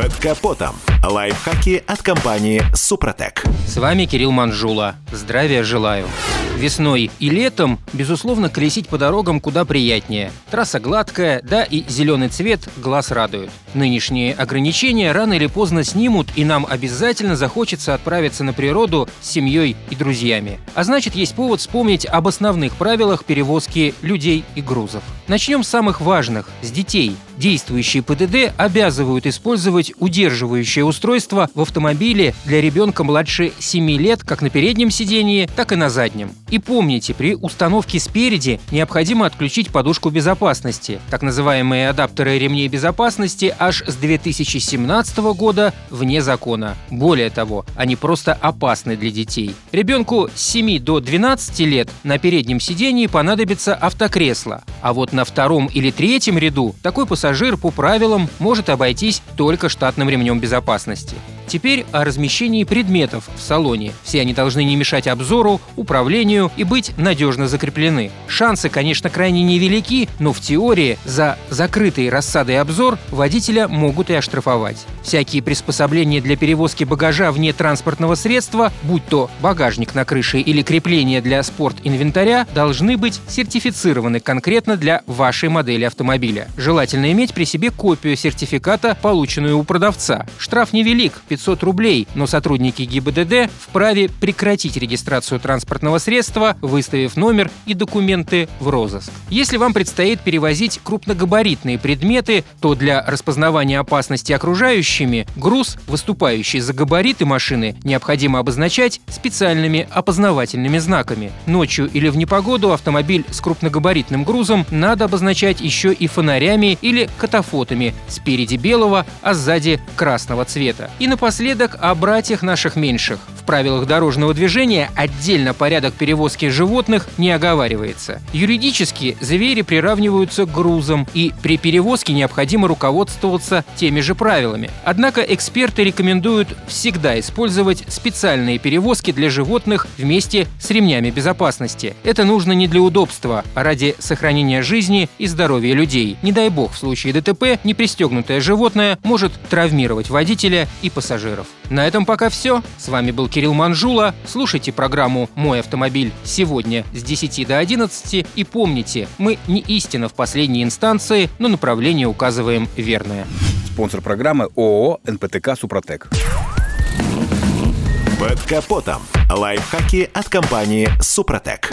Под капотом. Лайфхаки от компании «Супротек». С вами Кирилл Манжула. Здравия желаю. Весной и летом, безусловно, колесить по дорогам куда приятнее. Трасса гладкая, да и зеленый цвет глаз радует. Нынешние ограничения рано или поздно снимут, и нам обязательно захочется отправиться на природу с семьей и друзьями. А значит, есть повод вспомнить об основных правилах перевозки людей и грузов. Начнем с самых важных – с детей. Действующие ПДД обязывают использовать удерживающее устройство в автомобиле для ребенка младше 7 лет как на переднем сидении, так и на заднем. И помните, при установке спереди необходимо отключить подушку безопасности. Так называемые адаптеры ремней безопасности аж с 2017 года вне закона. Более того, они просто опасны для детей. Ребенку с 7 до 12 лет на переднем сидении понадобится автокресло, а вот на втором или третьем ряду такой пассажир по правилам может обойтись только штатным ремнем безопасности безопасности. Теперь о размещении предметов в салоне. Все они должны не мешать обзору, управлению и быть надежно закреплены. Шансы, конечно, крайне невелики, но в теории за закрытый рассадой обзор водителя могут и оштрафовать. Всякие приспособления для перевозки багажа вне транспортного средства, будь то багажник на крыше или крепление для спорт-инвентаря, должны быть сертифицированы конкретно для вашей модели автомобиля. Желательно иметь при себе копию сертификата, полученную у продавца. Штраф невелик – 500 рублей, но сотрудники ГИБДД вправе прекратить регистрацию транспортного средства, выставив номер и документы в розыск. Если вам предстоит перевозить крупногабаритные предметы, то для распознавания опасности окружающими груз, выступающий за габариты машины, необходимо обозначать специальными опознавательными знаками. Ночью или в непогоду автомобиль с крупногабаритным грузом надо обозначать еще и фонарями или катафотами спереди белого, а сзади красного цвета. И напоследок Напоследок о братьях наших меньших. В правилах дорожного движения отдельно порядок перевозки животных не оговаривается. Юридически звери приравниваются к грузам, и при перевозке необходимо руководствоваться теми же правилами. Однако эксперты рекомендуют всегда использовать специальные перевозки для животных вместе с ремнями безопасности. Это нужно не для удобства, а ради сохранения жизни и здоровья людей. Не дай бог, в случае ДТП непристегнутое животное может травмировать водителя и пассажира пассажиров. На этом пока все. С вами был Кирилл Манжула. Слушайте программу «Мой автомобиль» сегодня с 10 до 11. И помните, мы не истина в последней инстанции, но направление указываем верное. Спонсор программы ООО «НПТК Супротек». Под капотом. Лайфхаки от компании «Супротек».